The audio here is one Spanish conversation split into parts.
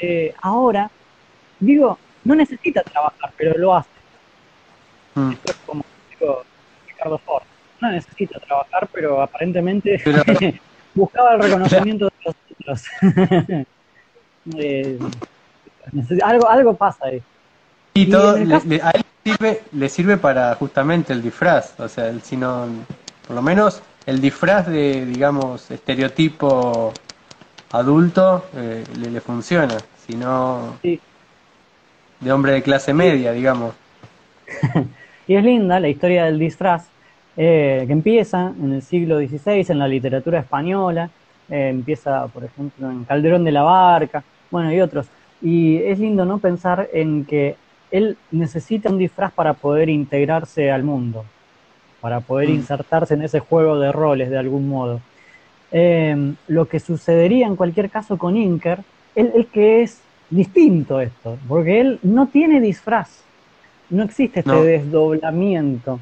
eh, ahora, digo, no necesita trabajar, pero lo hace. Mm. Esto es como digo Ricardo Ford. No necesita trabajar, pero aparentemente Pero- buscaba el reconocimiento de los otros. Eh, algo, algo pasa ahí. Y Y todo, le, caso- le- a él sirve, le sirve para justamente el disfraz, o sea, el, sino, por lo menos el disfraz de, digamos, estereotipo adulto eh, le, le funciona, si no Sí. de hombre de clase media, digamos. Y es linda la historia del disfraz, eh, que empieza en el siglo XVI en la literatura española, eh, empieza, por ejemplo, en Calderón de la Barca, bueno, y otros. Y es lindo no pensar en que él necesita un disfraz para poder integrarse al mundo, para poder Mm. insertarse en ese juego de roles de algún modo. Eh, lo que sucedería en cualquier caso con Inker es que es distinto esto, porque él no tiene disfraz, no existe este No. desdoblamiento,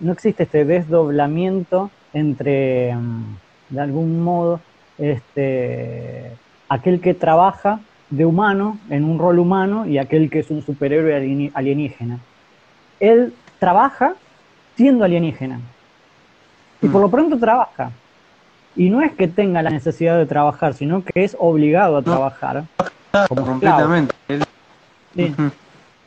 no existe este desdoblamiento entre, mm, de algún modo, este, aquel que trabaja de humano en un rol humano y aquel que es un superhéroe alienígena. Él trabaja siendo alienígena. Y por Mm. lo pronto trabaja. Y no es que tenga la necesidad de trabajar, sino que es obligado a trabajar. Como completamente. Sí.